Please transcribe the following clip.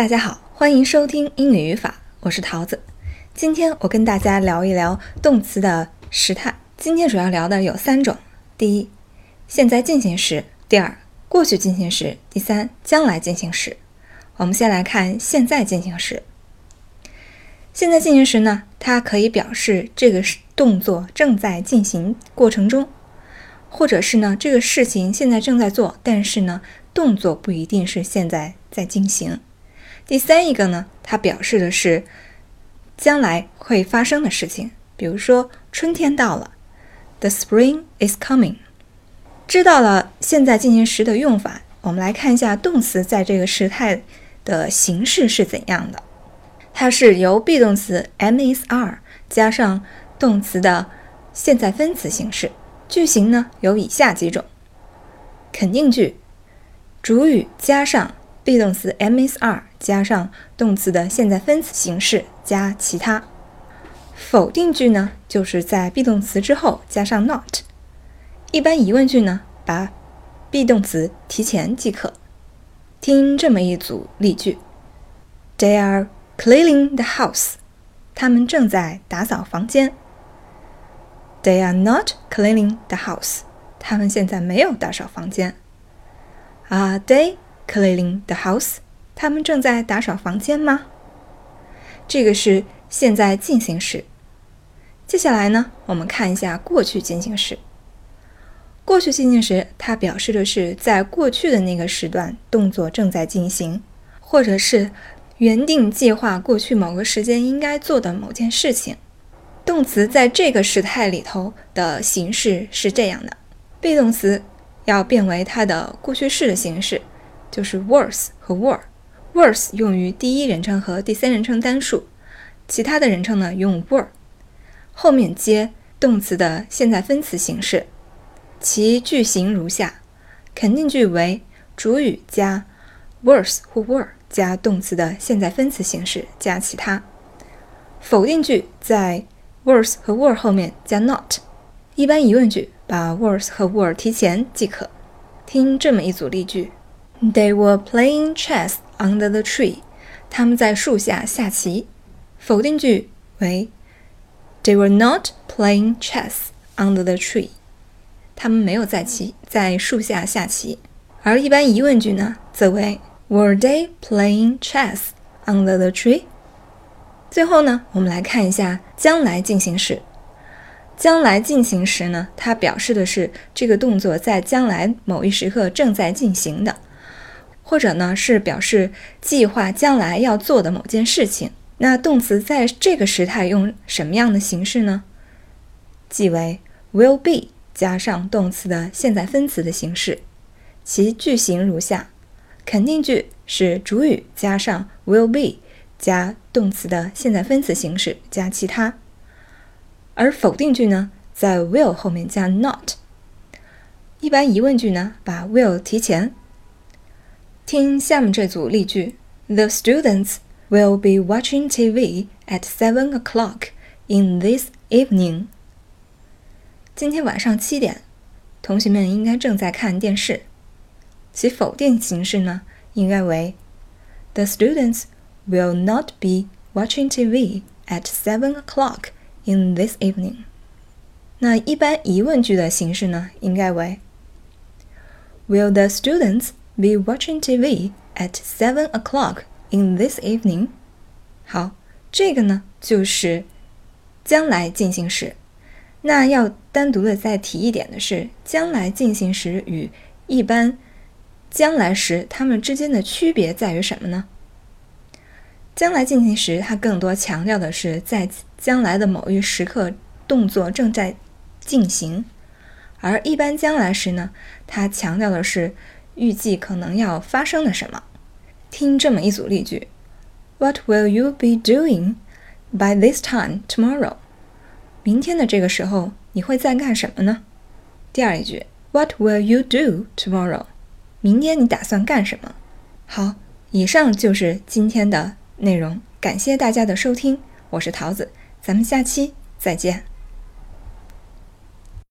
大家好，欢迎收听英语语法，我是桃子。今天我跟大家聊一聊动词的时态。今天主要聊的有三种：第一，现在进行时；第二，过去进行时；第三，将来进行时。我们先来看现在进行时。现在进行时呢，它可以表示这个动作正在进行过程中，或者是呢这个事情现在正在做，但是呢动作不一定是现在在进行。第三一个呢，它表示的是将来会发生的事情，比如说春天到了，The spring is coming。知道了现在进行时的用法，我们来看一下动词在这个时态的形式是怎样的。它是由 be 动词 am/is/are 加上动词的现在分词形式。句型呢有以下几种：肯定句，主语加上。Be 动词 am/is/are 加上动词的现在分词形式加其他。否定句呢，就是在 be 动词之后加上 not。一般疑问句呢，把 be 动词提前即可。听这么一组例句：They are cleaning the house。他们正在打扫房间。They are not cleaning the house。他们现在没有打扫房间。Are they？Cleaning the house，他们正在打扫房间吗？这个是现在进行时。接下来呢，我们看一下过去进行时。过去进行时，它表示的是在过去的那个时段，动作正在进行，或者是原定计划过去某个时间应该做的某件事情。动词在这个时态里头的形式是这样的：be 动词要变为它的过去式的形式。就是 was 和 were，was 用于第一人称和第三人称单数，其他的人称呢用 were，后面接动词的现在分词形式，其句型如下：肯定句为主语加 was 或 were 加动词的现在分词形式加其他；否定句在 was 和 were 后面加 not；一般疑问句把 was 和 were 提前即可。听这么一组例句。They were playing chess under the tree. 他们在树下下棋。否定句为 They were not playing chess under the tree. 他们没有在棋在树下下棋。而一般疑问句呢，则为 Were they playing chess under the tree? 最后呢，我们来看一下将来进行时。将来进行时呢，它表示的是这个动作在将来某一时刻正在进行的。或者呢，是表示计划将来要做的某件事情。那动词在这个时态用什么样的形式呢？即为 will be 加上动词的现在分词的形式。其句型如下：肯定句是主语加上 will be 加动词的现在分词形式加其他；而否定句呢，在 will 后面加 not。一般疑问句呢，把 will 提前。听下面这组例句：The students will be watching TV at seven o'clock in this evening. 今天晚上七点，同学们应该正在看电视。其否定形式呢，应该为：The students will not be watching TV at seven o'clock in this evening. 那一般疑问句的形式呢，应该为：Will the students Be watching TV at seven o'clock in this evening。好，这个呢就是将来进行时。那要单独的再提一点的是，将来进行时与一般将来时它们之间的区别在于什么呢？将来进行时，它更多强调的是在将来的某一时刻动作正在进行，而一般将来时呢，它强调的是。预计可能要发生的什么？听这么一组例句：What will you be doing by this time tomorrow？明天的这个时候你会在干什么呢？第二一句：What will you do tomorrow？明天你打算干什么？好，以上就是今天的内容，感谢大家的收听，我是桃子，咱们下期再见。